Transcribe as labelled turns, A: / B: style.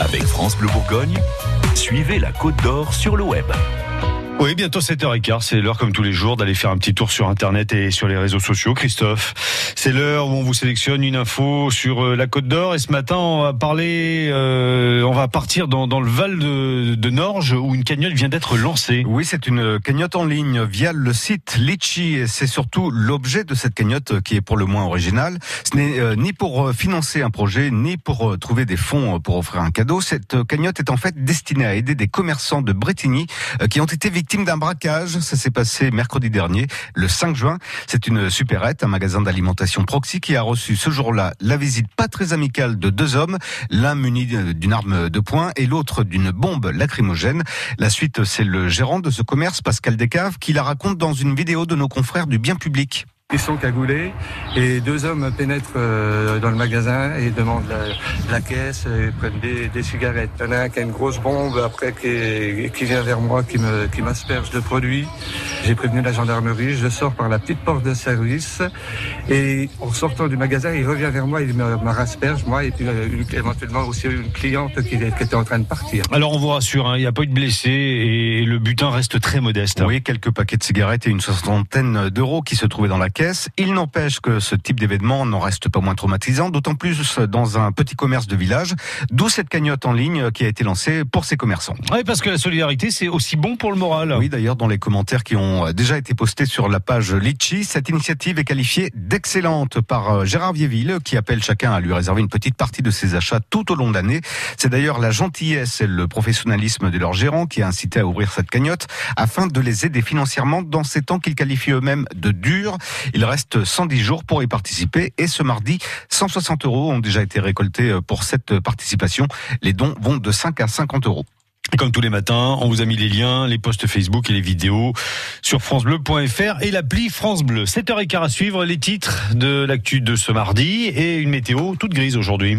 A: Avec France Bleu Bourgogne, suivez la Côte d'Or sur le web.
B: Oui, bientôt 7h15, c'est l'heure comme tous les jours d'aller faire un petit tour sur Internet et sur les réseaux sociaux. Christophe, c'est l'heure où on vous sélectionne une info sur euh, la Côte d'Or et ce matin on va parler, euh, on va partir dans, dans le Val de, de, Norge où une cagnotte vient d'être lancée.
C: Oui, c'est une cagnotte en ligne via le site Litchi et c'est surtout l'objet de cette cagnotte qui est pour le moins original. Ce n'est euh, ni pour financer un projet ni pour trouver des fonds pour offrir un cadeau. Cette cagnotte est en fait destinée à aider des commerçants de Bretigny qui ont été victimes victime d'un braquage. Ça s'est passé mercredi dernier, le 5 juin. C'est une supérette, un magasin d'alimentation proxy qui a reçu ce jour-là la visite pas très amicale de deux hommes, l'un muni d'une arme de poing et l'autre d'une bombe lacrymogène. La suite, c'est le gérant de ce commerce, Pascal Descaves, qui la raconte dans une vidéo de nos confrères du bien public.
D: Sont cagoulés et deux hommes pénètrent euh, dans le magasin et demandent la, caisse et prennent des, cigarettes. Il y en a un qui a une grosse bombe après qui, vient vers moi, qui me qui m'asperge de produits. J'ai prévenu la gendarmerie, je sors par la petite porte de service et en sortant du magasin, il revient vers moi, il me, rasperge moi et puis euh, éventuellement aussi une cliente qui, était en train de partir.
B: Alors on vous rassure, hein, il n'y a pas eu de blessés et le butin reste très modeste.
C: Oui, quelques paquets de cigarettes et une soixantaine d'euros qui se trouvaient dans la caisse. Il n'empêche que ce type d'événement n'en reste pas moins traumatisant, d'autant plus dans un petit commerce de village, d'où cette cagnotte en ligne qui a été lancée pour ces commerçants.
B: Oui, parce que la solidarité, c'est aussi bon pour le moral.
C: Oui, d'ailleurs, dans les commentaires qui ont déjà été postés sur la page Litchi, cette initiative est qualifiée d'excellente par euh, Gérard Vieville, qui appelle chacun à lui réserver une petite partie de ses achats tout au long de l'année. C'est d'ailleurs la gentillesse et le professionnalisme de leurs gérants qui a incité à ouvrir cette cagnotte afin de les aider financièrement dans ces temps qu'ils qualifient eux-mêmes de durs. Il reste 110 jours pour y participer et ce mardi, 160 euros ont déjà été récoltés euh, pour cette participation. Les dons vont de 5 à 50 euros.
B: Comme tous les matins, on vous a mis les liens, les posts Facebook et les vidéos sur francebleu.fr et l'appli France Bleu. 7h15 à suivre les titres de l'actu de ce mardi et une météo toute grise aujourd'hui.